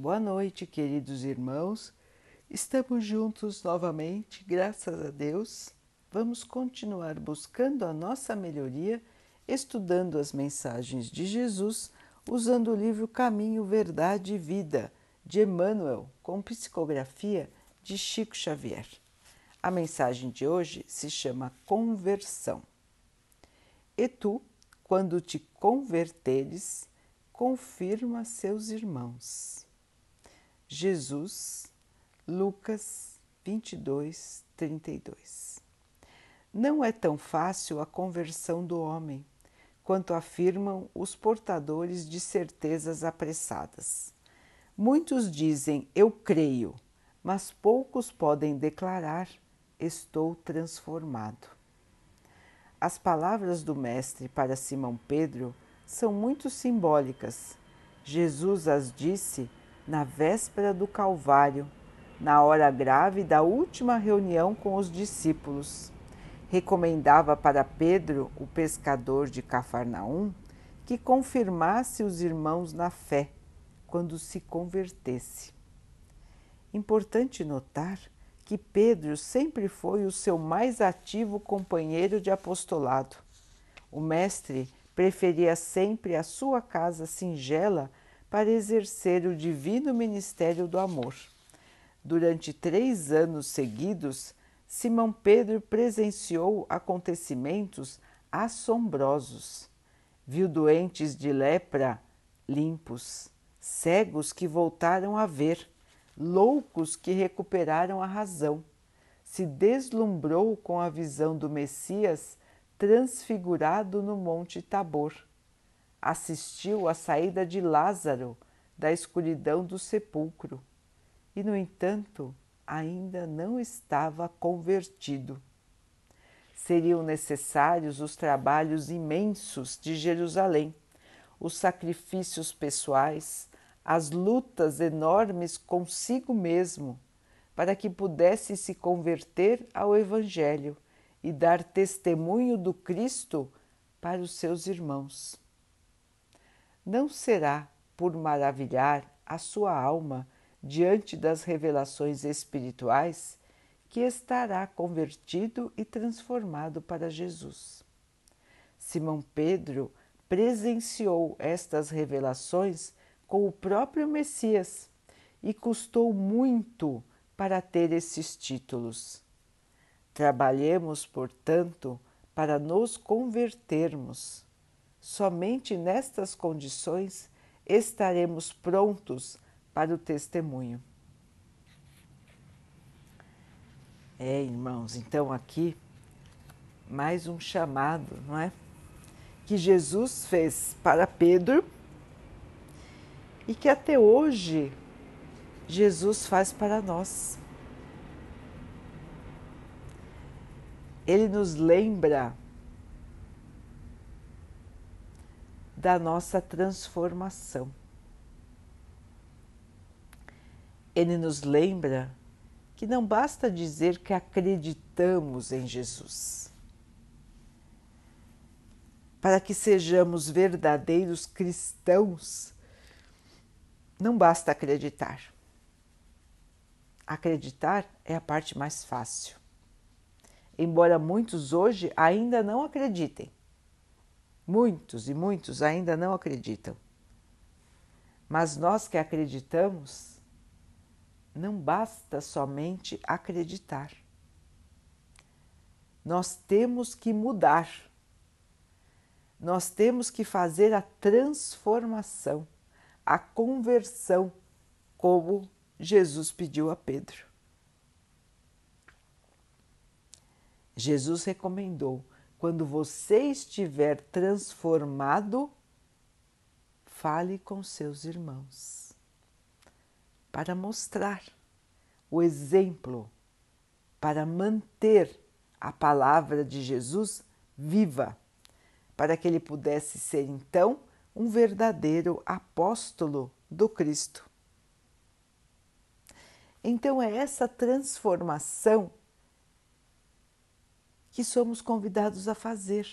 Boa noite, queridos irmãos. Estamos juntos novamente, graças a Deus. Vamos continuar buscando a nossa melhoria, estudando as mensagens de Jesus, usando o livro Caminho, Verdade e Vida, de Emmanuel, com psicografia de Chico Xavier. A mensagem de hoje se chama Conversão. E tu, quando te converteres, confirma seus irmãos. Jesus, Lucas 22, 32. Não é tão fácil a conversão do homem quanto afirmam os portadores de certezas apressadas. Muitos dizem eu creio, mas poucos podem declarar estou transformado. As palavras do Mestre para Simão Pedro são muito simbólicas. Jesus as disse na véspera do Calvário, na hora grave da última reunião com os discípulos. Recomendava para Pedro, o pescador de Cafarnaum, que confirmasse os irmãos na fé quando se convertesse. Importante notar que Pedro sempre foi o seu mais ativo companheiro de apostolado. O Mestre preferia sempre a sua casa singela para exercer o divino ministério do amor. Durante três anos seguidos, Simão Pedro presenciou acontecimentos assombrosos. Viu doentes de lepra limpos, cegos que voltaram a ver, loucos que recuperaram a razão. Se deslumbrou com a visão do Messias transfigurado no Monte Tabor assistiu à saída de Lázaro da escuridão do sepulcro e, no entanto, ainda não estava convertido. Seriam necessários os trabalhos imensos de Jerusalém, os sacrifícios pessoais, as lutas enormes consigo mesmo, para que pudesse se converter ao Evangelho e dar testemunho do Cristo para os seus irmãos não será por maravilhar a sua alma diante das revelações espirituais que estará convertido e transformado para Jesus. Simão Pedro presenciou estas revelações com o próprio Messias e custou muito para ter esses títulos. Trabalhemos, portanto, para nos convertermos Somente nestas condições estaremos prontos para o testemunho. É, irmãos, então aqui mais um chamado, não é? Que Jesus fez para Pedro e que até hoje Jesus faz para nós. Ele nos lembra da nossa transformação. Ele nos lembra que não basta dizer que acreditamos em Jesus. Para que sejamos verdadeiros cristãos, não basta acreditar. Acreditar é a parte mais fácil. Embora muitos hoje ainda não acreditem, Muitos e muitos ainda não acreditam. Mas nós que acreditamos, não basta somente acreditar. Nós temos que mudar. Nós temos que fazer a transformação, a conversão, como Jesus pediu a Pedro. Jesus recomendou quando você estiver transformado, fale com seus irmãos para mostrar o exemplo, para manter a palavra de Jesus viva, para que ele pudesse ser então um verdadeiro apóstolo do Cristo. Então é essa transformação que somos convidados a fazer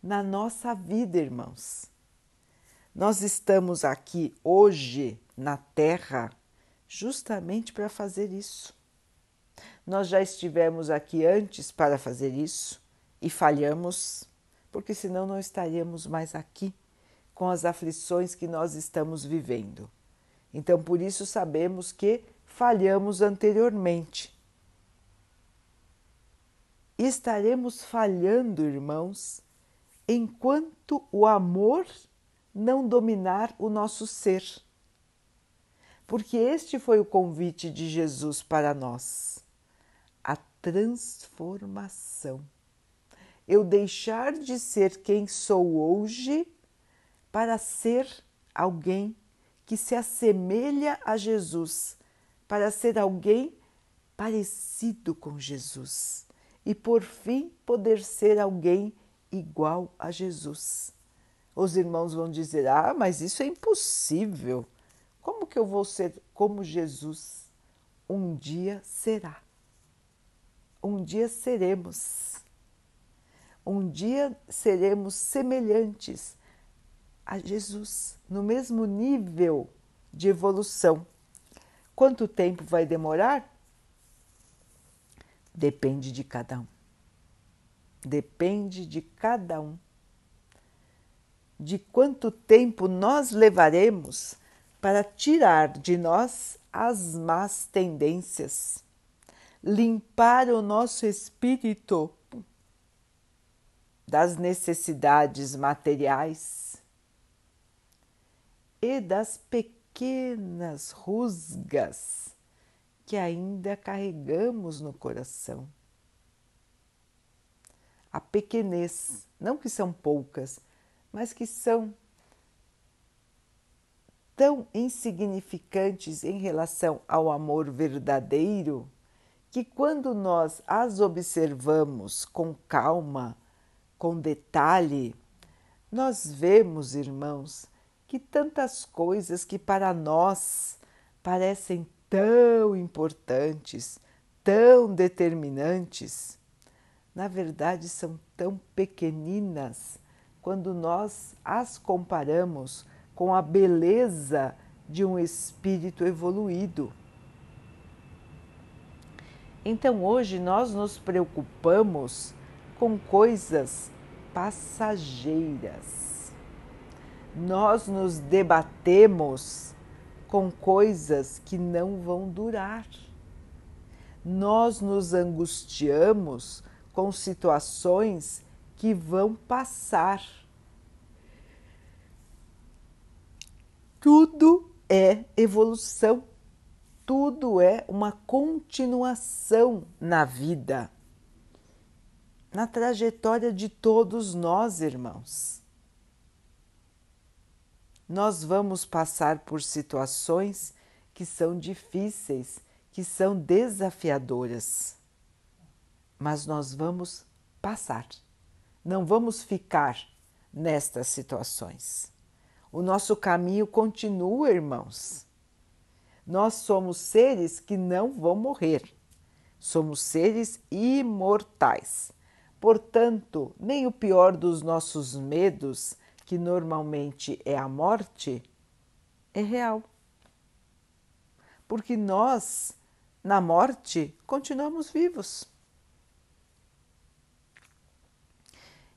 na nossa vida, irmãos. Nós estamos aqui hoje na Terra justamente para fazer isso. Nós já estivemos aqui antes para fazer isso e falhamos, porque senão não estaríamos mais aqui com as aflições que nós estamos vivendo. Então, por isso sabemos que falhamos anteriormente. Estaremos falhando, irmãos, enquanto o amor não dominar o nosso ser. Porque este foi o convite de Jesus para nós, a transformação. Eu deixar de ser quem sou hoje para ser alguém que se assemelha a Jesus, para ser alguém parecido com Jesus e, por fim, poder ser alguém igual a Jesus. Os irmãos vão dizer: Ah, mas isso é impossível. Como que eu vou ser como Jesus? Um dia será. Um dia seremos. Um dia seremos semelhantes a Jesus, no mesmo nível de evolução. Quanto tempo vai demorar? Depende de cada um. Depende de cada um. De quanto tempo nós levaremos para tirar de nós as más tendências, limpar o nosso espírito das necessidades materiais e das pequenas rusgas que ainda carregamos no coração. A pequenez, não que são poucas, mas que são tão insignificantes em relação ao amor verdadeiro que, quando nós as observamos com calma, com detalhe, nós vemos, irmãos, que tantas coisas que para nós parecem tão importantes, tão determinantes, na verdade são tão pequeninas quando nós as comparamos com a beleza de um espírito evoluído. Então hoje nós nos preocupamos com coisas passageiras. Nós nos debatemos com coisas que não vão durar. Nós nos angustiamos com situações que vão passar Tudo é evolução, tudo é uma continuação na vida, na trajetória de todos nós, irmãos. Nós vamos passar por situações que são difíceis, que são desafiadoras, mas nós vamos passar, não vamos ficar nestas situações. O nosso caminho continua, irmãos. Nós somos seres que não vão morrer. Somos seres imortais. Portanto, nem o pior dos nossos medos, que normalmente é a morte, é real. Porque nós, na morte, continuamos vivos.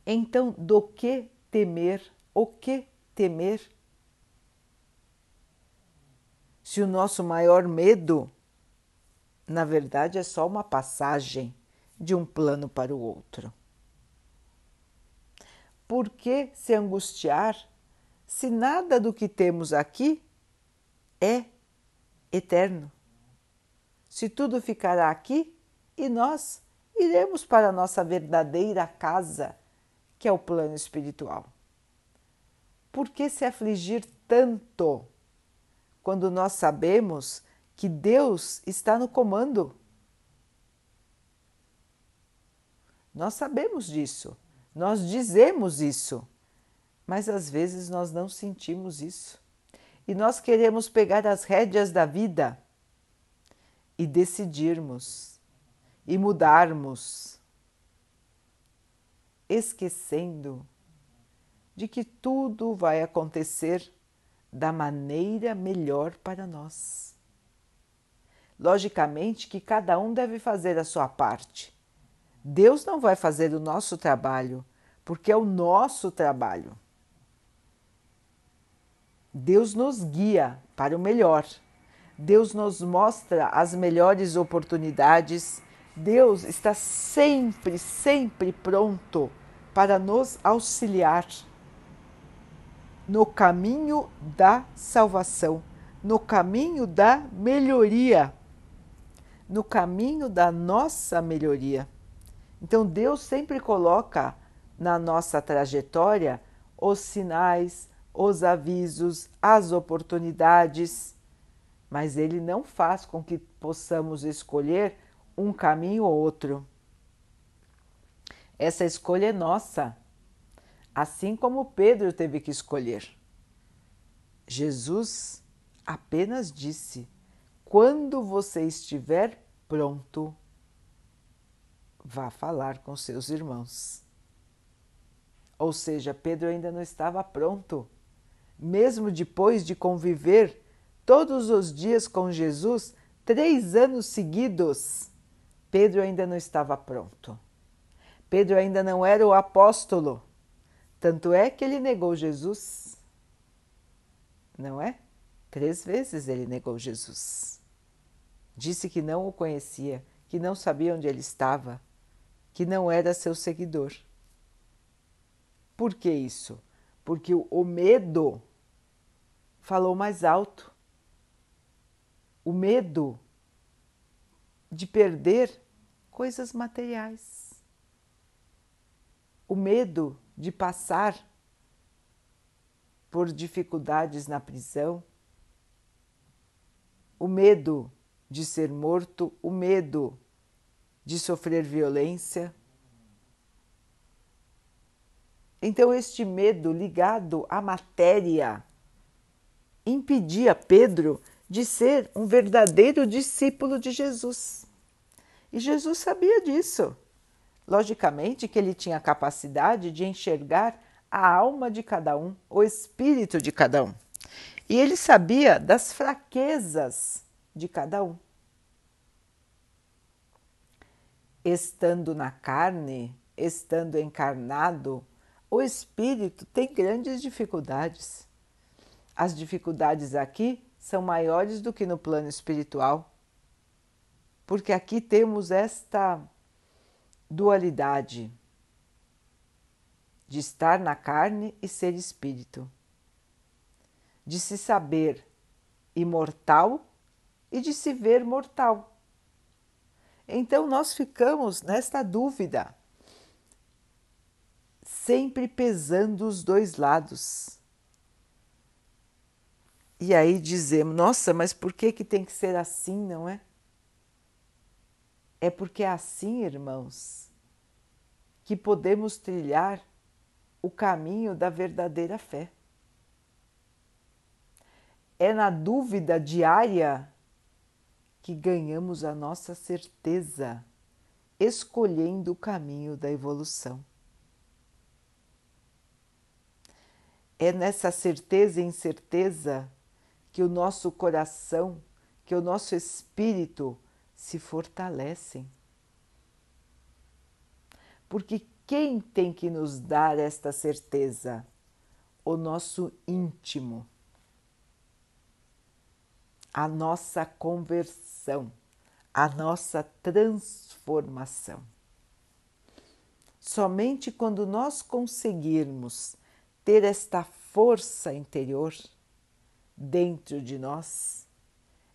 Então, do que temer? O que temer? Se o nosso maior medo, na verdade, é só uma passagem de um plano para o outro. Por que se angustiar se nada do que temos aqui é eterno? Se tudo ficará aqui e nós iremos para a nossa verdadeira casa, que é o plano espiritual. Por que se afligir tanto quando nós sabemos que Deus está no comando? Nós sabemos disso, nós dizemos isso, mas às vezes nós não sentimos isso. E nós queremos pegar as rédeas da vida e decidirmos e mudarmos, esquecendo de que tudo vai acontecer da maneira melhor para nós. Logicamente que cada um deve fazer a sua parte. Deus não vai fazer o nosso trabalho, porque é o nosso trabalho. Deus nos guia para o melhor. Deus nos mostra as melhores oportunidades. Deus está sempre, sempre pronto para nos auxiliar no caminho da salvação, no caminho da melhoria, no caminho da nossa melhoria. Então Deus sempre coloca na nossa trajetória os sinais, os avisos, as oportunidades, mas Ele não faz com que possamos escolher um caminho ou outro. Essa escolha é nossa, assim como Pedro teve que escolher. Jesus apenas disse: quando você estiver pronto, vá falar com seus irmãos. Ou seja, Pedro ainda não estava pronto mesmo depois de conviver todos os dias com Jesus, três anos seguidos, Pedro ainda não estava pronto. Pedro ainda não era o apóstolo. Tanto é que ele negou Jesus. Não é? Três vezes ele negou Jesus. Disse que não o conhecia, que não sabia onde ele estava, que não era seu seguidor. Por que isso? Porque o medo falou mais alto. O medo de perder coisas materiais. O medo de passar por dificuldades na prisão. O medo de ser morto, o medo de sofrer violência. Então, este medo ligado à matéria impedia Pedro de ser um verdadeiro discípulo de Jesus. E Jesus sabia disso. Logicamente que ele tinha a capacidade de enxergar a alma de cada um, o espírito de cada um. E ele sabia das fraquezas de cada um. Estando na carne, estando encarnado, o espírito tem grandes dificuldades. As dificuldades aqui são maiores do que no plano espiritual, porque aqui temos esta dualidade de estar na carne e ser espírito, de se saber imortal e de se ver mortal. Então nós ficamos nesta dúvida, sempre pesando os dois lados. E aí dizemos, nossa, mas por que, que tem que ser assim, não é? É porque é assim, irmãos, que podemos trilhar o caminho da verdadeira fé. É na dúvida diária que ganhamos a nossa certeza, escolhendo o caminho da evolução. É nessa certeza e incerteza que o nosso coração, que o nosso espírito se fortalecem. Porque quem tem que nos dar esta certeza? O nosso íntimo, a nossa conversão, a nossa transformação. Somente quando nós conseguirmos ter esta força interior, dentro de nós,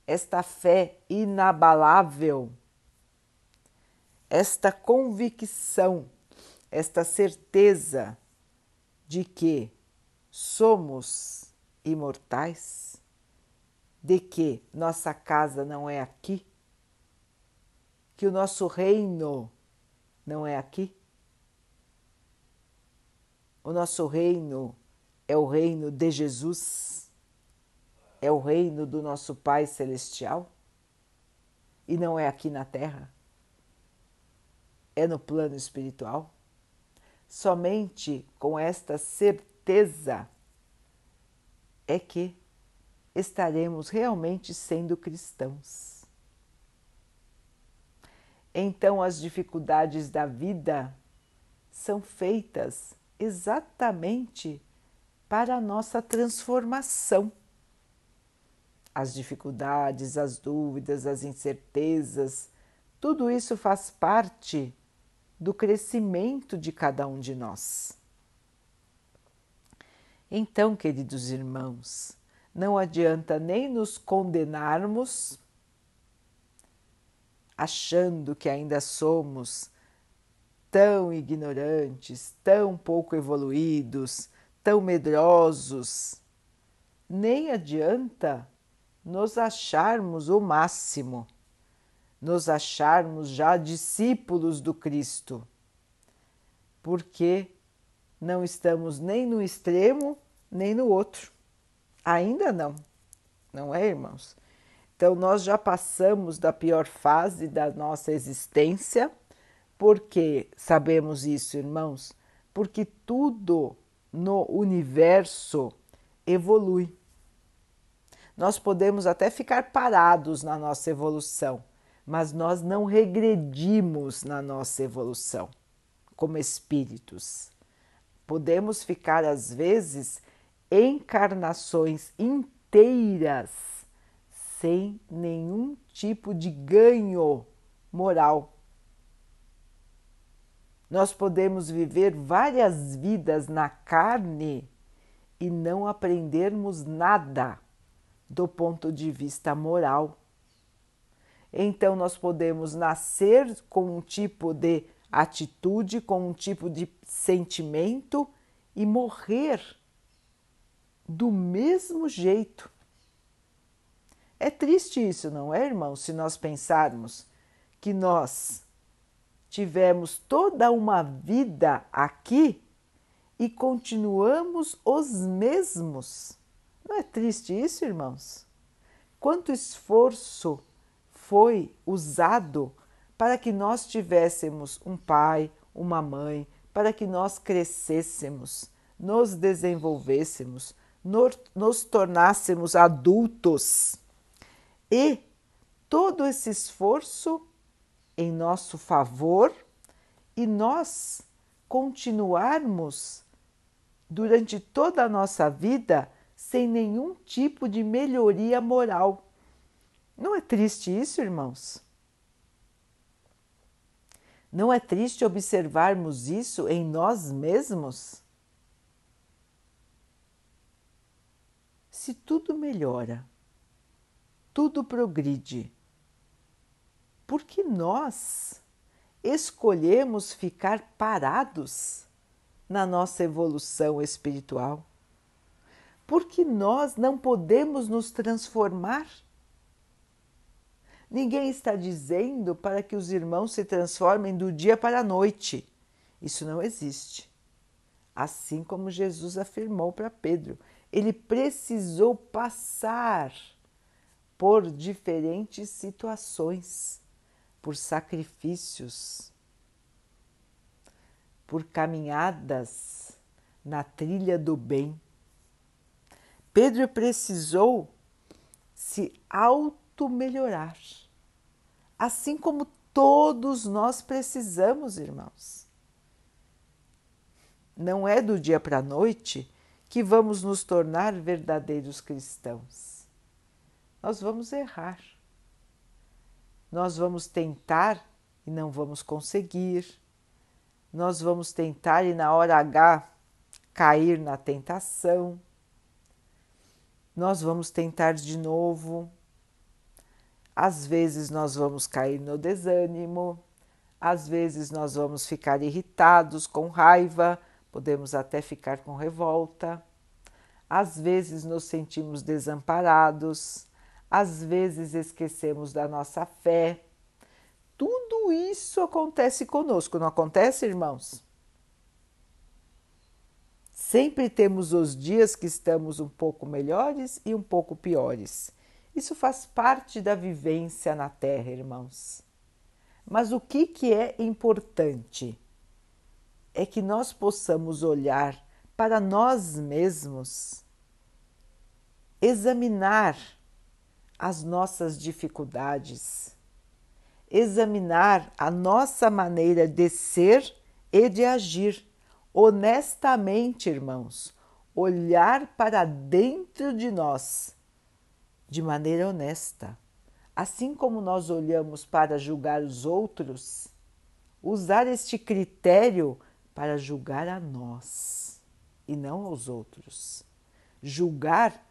esta fé inabalável, esta convicção, esta certeza de que somos imortais, de que nossa casa não é aqui, que o nosso reino não é aqui. O nosso reino é o reino de Jesus é o reino do nosso Pai Celestial e não é aqui na Terra, é no plano espiritual. Somente com esta certeza é que estaremos realmente sendo cristãos. Então, as dificuldades da vida são feitas exatamente para a nossa transformação. As dificuldades, as dúvidas, as incertezas, tudo isso faz parte do crescimento de cada um de nós. Então, queridos irmãos, não adianta nem nos condenarmos, achando que ainda somos tão ignorantes, tão pouco evoluídos, tão medrosos, nem adianta nos acharmos o máximo, nos acharmos já discípulos do Cristo, porque não estamos nem no extremo nem no outro. Ainda não, não é, irmãos? Então, nós já passamos da pior fase da nossa existência. Por que sabemos isso, irmãos? Porque tudo no universo evolui. Nós podemos até ficar parados na nossa evolução, mas nós não regredimos na nossa evolução como espíritos. Podemos ficar, às vezes, encarnações inteiras sem nenhum tipo de ganho moral. Nós podemos viver várias vidas na carne e não aprendermos nada do ponto de vista moral. Então, nós podemos nascer com um tipo de atitude, com um tipo de sentimento e morrer do mesmo jeito. É triste isso, não é, irmão? Se nós pensarmos que nós tivemos toda uma vida aqui e continuamos os mesmos. Não é triste isso, irmãos? Quanto esforço foi usado para que nós tivéssemos um pai, uma mãe, para que nós crescêssemos, nos desenvolvêssemos, nos tornássemos adultos e todo esse esforço em nosso favor e nós continuarmos durante toda a nossa vida sem nenhum tipo de melhoria moral. Não é triste isso, irmãos? Não é triste observarmos isso em nós mesmos? Se tudo melhora, tudo progride, por que nós escolhemos ficar parados na nossa evolução espiritual? Porque nós não podemos nos transformar? Ninguém está dizendo para que os irmãos se transformem do dia para a noite. Isso não existe. Assim como Jesus afirmou para Pedro: ele precisou passar por diferentes situações, por sacrifícios, por caminhadas na trilha do bem. Pedro precisou se auto-melhorar, assim como todos nós precisamos, irmãos. Não é do dia para a noite que vamos nos tornar verdadeiros cristãos. Nós vamos errar. Nós vamos tentar e não vamos conseguir. Nós vamos tentar e na hora H cair na tentação. Nós vamos tentar de novo. Às vezes nós vamos cair no desânimo, às vezes nós vamos ficar irritados, com raiva, podemos até ficar com revolta. Às vezes nos sentimos desamparados, às vezes esquecemos da nossa fé. Tudo isso acontece conosco, não acontece, irmãos? Sempre temos os dias que estamos um pouco melhores e um pouco piores. Isso faz parte da vivência na Terra, irmãos. Mas o que, que é importante? É que nós possamos olhar para nós mesmos examinar as nossas dificuldades, examinar a nossa maneira de ser e de agir honestamente, irmãos, olhar para dentro de nós de maneira honesta. Assim como nós olhamos para julgar os outros, usar este critério para julgar a nós e não aos outros. Julgar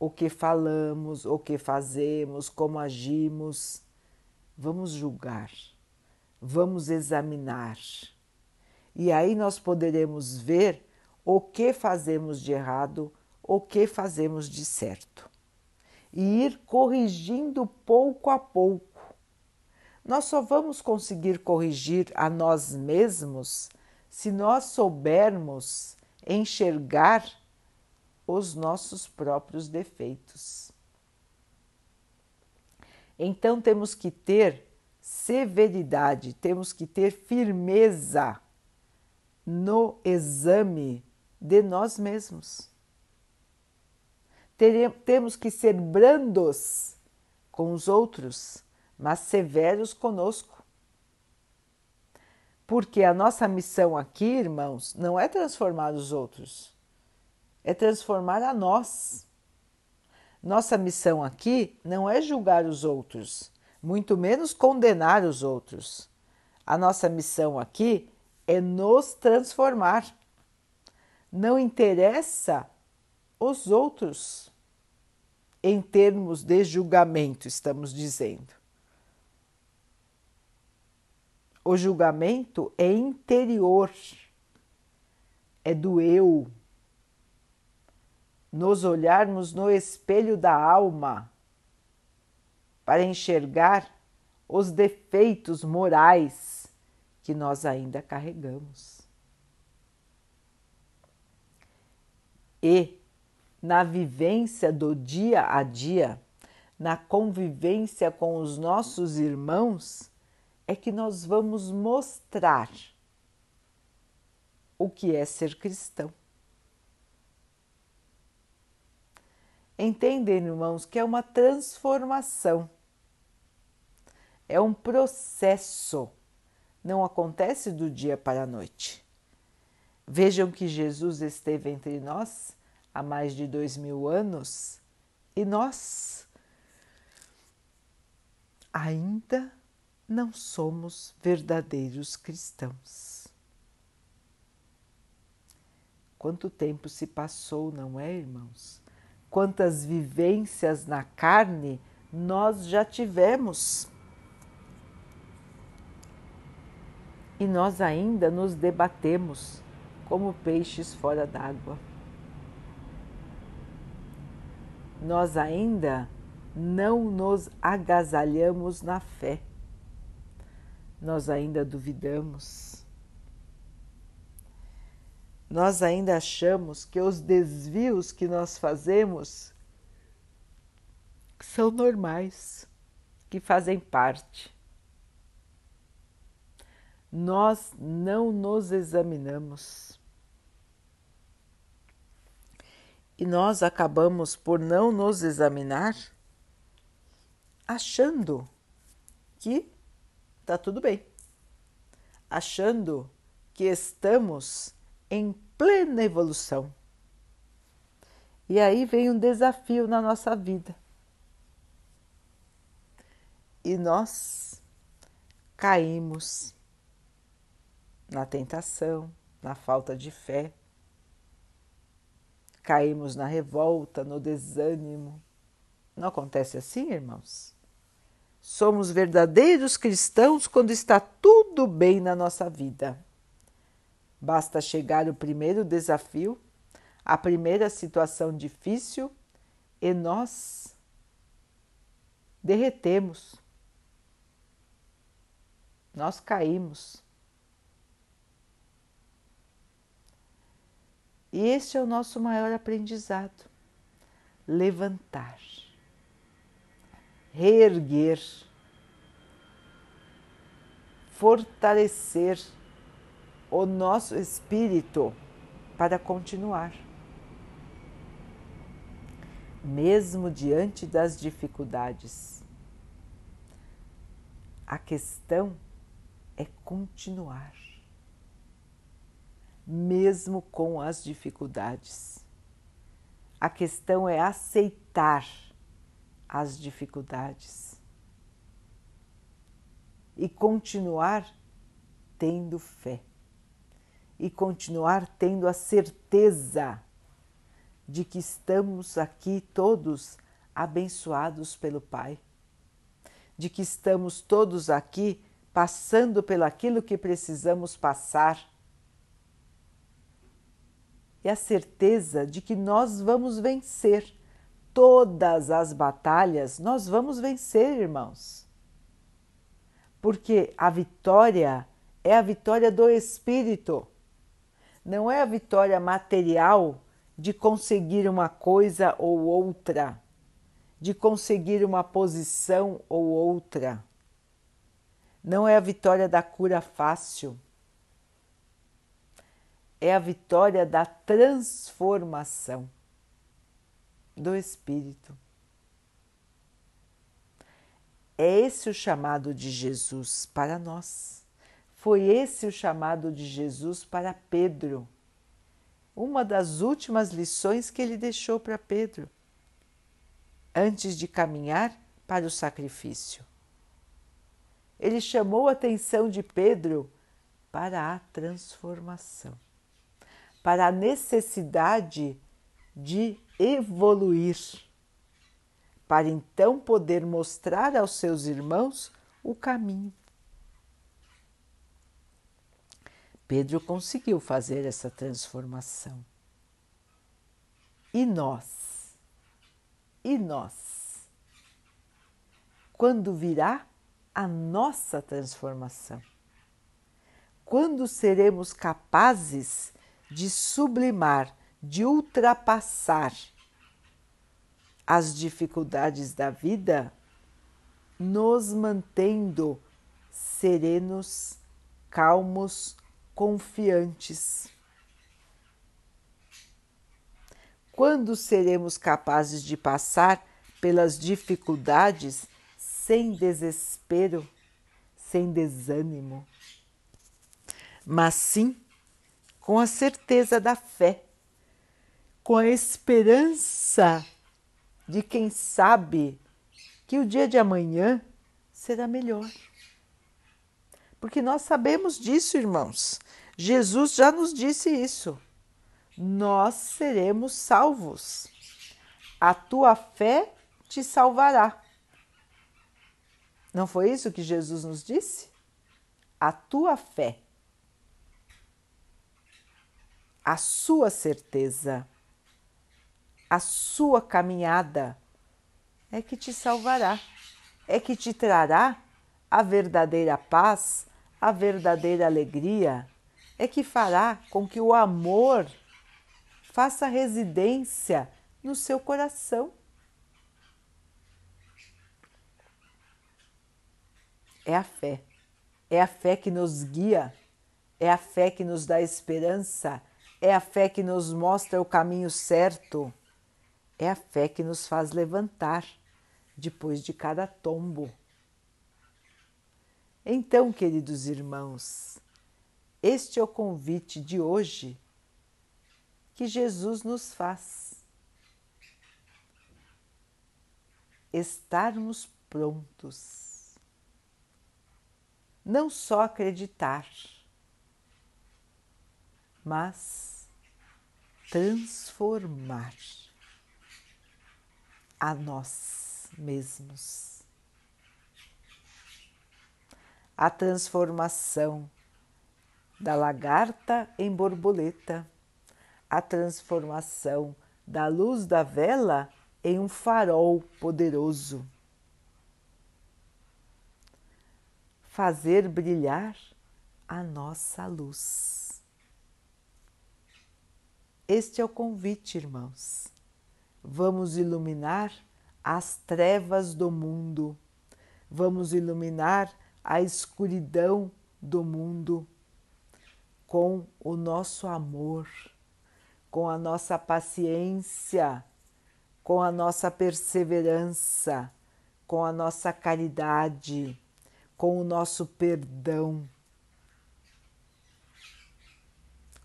o que falamos, o que fazemos, como agimos. Vamos julgar, vamos examinar. E aí nós poderemos ver o que fazemos de errado, o que fazemos de certo. E ir corrigindo pouco a pouco. Nós só vamos conseguir corrigir a nós mesmos se nós soubermos enxergar os nossos próprios defeitos. Então temos que ter severidade, temos que ter firmeza no exame de nós mesmos. temos que ser brandos com os outros, mas severos conosco. Porque a nossa missão aqui, irmãos, não é transformar os outros, é transformar a nós. Nossa missão aqui não é julgar os outros, muito menos condenar os outros. A nossa missão aqui é nos transformar. Não interessa os outros em termos de julgamento, estamos dizendo. O julgamento é interior, é do eu. Nos olharmos no espelho da alma para enxergar os defeitos morais que nós ainda carregamos. E na vivência do dia a dia, na convivência com os nossos irmãos, é que nós vamos mostrar o que é ser cristão. Entendem, irmãos, que é uma transformação, é um processo não acontece do dia para a noite. Vejam que Jesus esteve entre nós há mais de dois mil anos e nós ainda não somos verdadeiros cristãos. Quanto tempo se passou, não é, irmãos? Quantas vivências na carne nós já tivemos. e nós ainda nos debatemos como peixes fora d'água. Nós ainda não nos agasalhamos na fé, nós ainda duvidamos. Nós ainda achamos que os desvios que nós fazemos são normais, que fazem parte nós não nos examinamos. E nós acabamos por não nos examinar achando que está tudo bem, achando que estamos em plena evolução. E aí vem um desafio na nossa vida. E nós caímos na tentação, na falta de fé. Caímos na revolta, no desânimo. Não acontece assim, irmãos? Somos verdadeiros cristãos quando está tudo bem na nossa vida. Basta chegar o primeiro desafio, a primeira situação difícil e nós derretemos. Nós caímos E este é o nosso maior aprendizado: levantar, reerguer, fortalecer o nosso espírito para continuar. mesmo diante das dificuldades. A questão é continuar, mesmo com as dificuldades. A questão é aceitar as dificuldades. E continuar tendo fé. E continuar tendo a certeza de que estamos aqui todos abençoados pelo Pai, de que estamos todos aqui passando pelo aquilo que precisamos passar. E a certeza de que nós vamos vencer todas as batalhas, nós vamos vencer, irmãos. Porque a vitória é a vitória do espírito, não é a vitória material de conseguir uma coisa ou outra, de conseguir uma posição ou outra. Não é a vitória da cura fácil, é a vitória da transformação do espírito. É esse o chamado de Jesus para nós. Foi esse o chamado de Jesus para Pedro uma das últimas lições que ele deixou para Pedro, antes de caminhar para o sacrifício. Ele chamou a atenção de Pedro para a transformação, para a necessidade de evoluir, para então poder mostrar aos seus irmãos o caminho. Pedro conseguiu fazer essa transformação. E nós? E nós? Quando virá a nossa transformação? Quando seremos capazes de sublimar, de ultrapassar as dificuldades da vida, nos mantendo serenos, calmos, confiantes. Quando seremos capazes de passar pelas dificuldades sem desespero, sem desânimo, mas sim com a certeza da fé, com a esperança de quem sabe que o dia de amanhã será melhor. Porque nós sabemos disso, irmãos. Jesus já nos disse isso. Nós seremos salvos. A tua fé te salvará. Não foi isso que Jesus nos disse? A tua fé, a sua certeza, a sua caminhada é que te salvará, é que te trará a verdadeira paz, a verdadeira alegria é que fará com que o amor faça residência no seu coração. É a fé. É a fé que nos guia, é a fé que nos dá esperança, é a fé que nos mostra o caminho certo, é a fé que nos faz levantar depois de cada tombo. Então, queridos irmãos, este é o convite de hoje que Jesus nos faz. Estarmos prontos, não só acreditar, mas transformar a nós mesmos a transformação da lagarta em borboleta, a transformação da luz da vela em um farol poderoso. Fazer brilhar a nossa luz. Este é o convite, irmãos. Vamos iluminar as trevas do mundo, vamos iluminar a escuridão do mundo com o nosso amor, com a nossa paciência, com a nossa perseverança, com a nossa caridade, com o nosso perdão,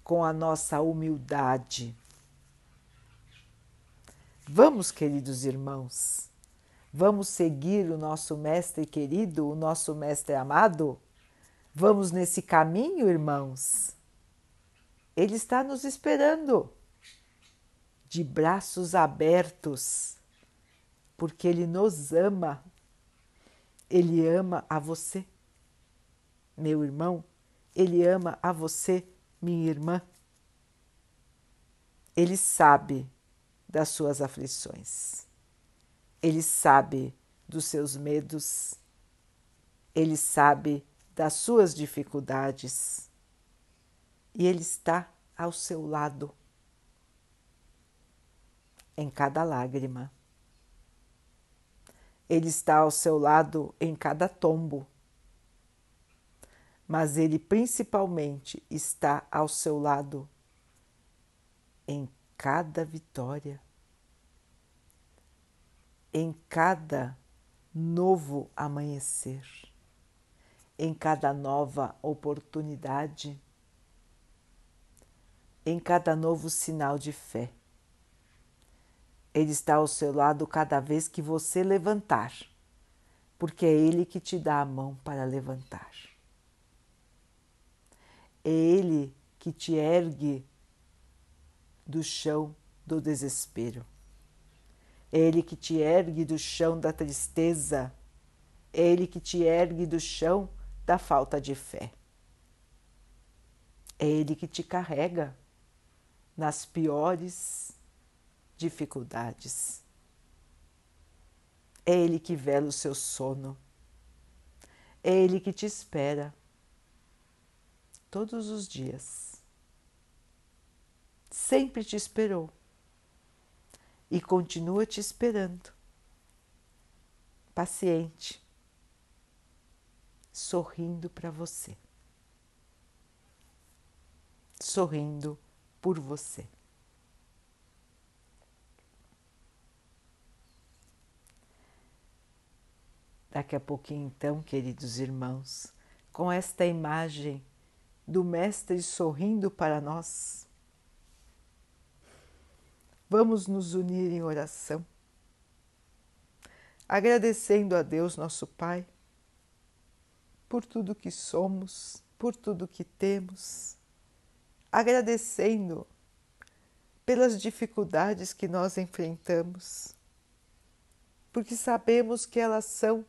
com a nossa humildade. Vamos, queridos irmãos, vamos seguir o nosso Mestre querido, o nosso Mestre amado? Vamos nesse caminho, irmãos? Ele está nos esperando, de braços abertos, porque Ele nos ama. Ele ama a você, meu irmão, Ele ama a você, minha irmã. Ele sabe das suas aflições. Ele sabe dos seus medos. Ele sabe das suas dificuldades. E Ele está ao seu lado em cada lágrima. Ele está ao seu lado em cada tombo. Mas Ele principalmente está ao seu lado em cada vitória, em cada novo amanhecer, em cada nova oportunidade, em cada novo sinal de fé. Ele está ao seu lado cada vez que você levantar, porque é Ele que te dá a mão para levantar. É Ele que te ergue do chão do desespero. É Ele que te ergue do chão da tristeza. É Ele que te ergue do chão da falta de fé. É Ele que te carrega nas piores dificuldades. É Ele que vela o seu sono. É Ele que te espera todos os dias sempre te esperou e continua te esperando. Paciente, sorrindo para você, sorrindo por você. Daqui a pouquinho, então, queridos irmãos, com esta imagem do Mestre sorrindo para nós, Vamos nos unir em oração, agradecendo a Deus, nosso Pai, por tudo que somos, por tudo que temos, agradecendo pelas dificuldades que nós enfrentamos, porque sabemos que elas são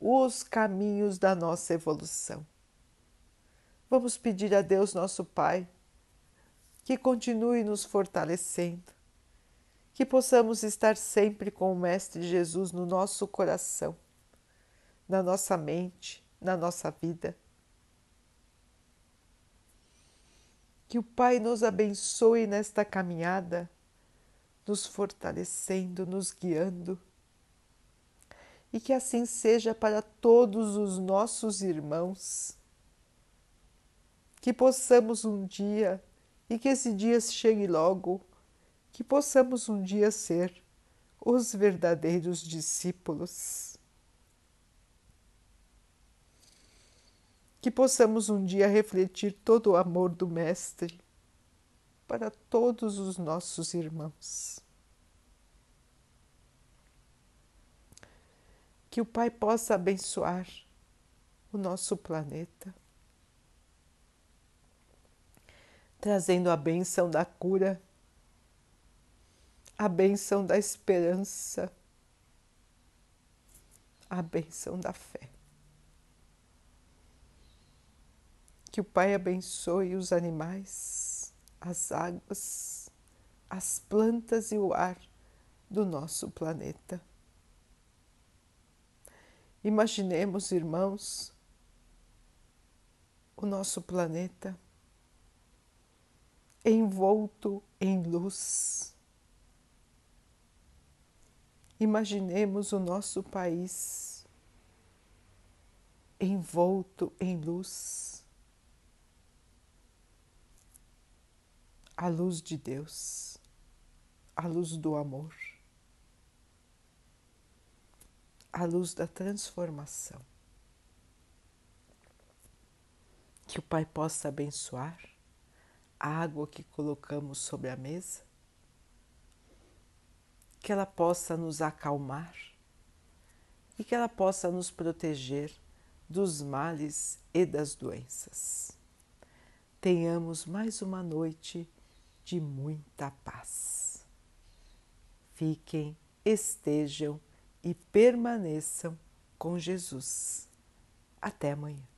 os caminhos da nossa evolução. Vamos pedir a Deus, nosso Pai, que continue nos fortalecendo, que possamos estar sempre com o Mestre Jesus no nosso coração, na nossa mente, na nossa vida. Que o Pai nos abençoe nesta caminhada, nos fortalecendo, nos guiando. E que assim seja para todos os nossos irmãos. Que possamos um dia, e que esse dia chegue logo, que possamos um dia ser os verdadeiros discípulos. Que possamos um dia refletir todo o amor do Mestre para todos os nossos irmãos. Que o Pai possa abençoar o nosso planeta, trazendo a bênção da cura a benção da esperança, a benção da fé. Que o Pai abençoe os animais, as águas, as plantas e o ar do nosso planeta. Imaginemos, irmãos, o nosso planeta envolto em luz Imaginemos o nosso país envolto em luz, a luz de Deus, a luz do amor, a luz da transformação. Que o Pai possa abençoar a água que colocamos sobre a mesa, que ela possa nos acalmar e que ela possa nos proteger dos males e das doenças. Tenhamos mais uma noite de muita paz. Fiquem, estejam e permaneçam com Jesus. Até amanhã.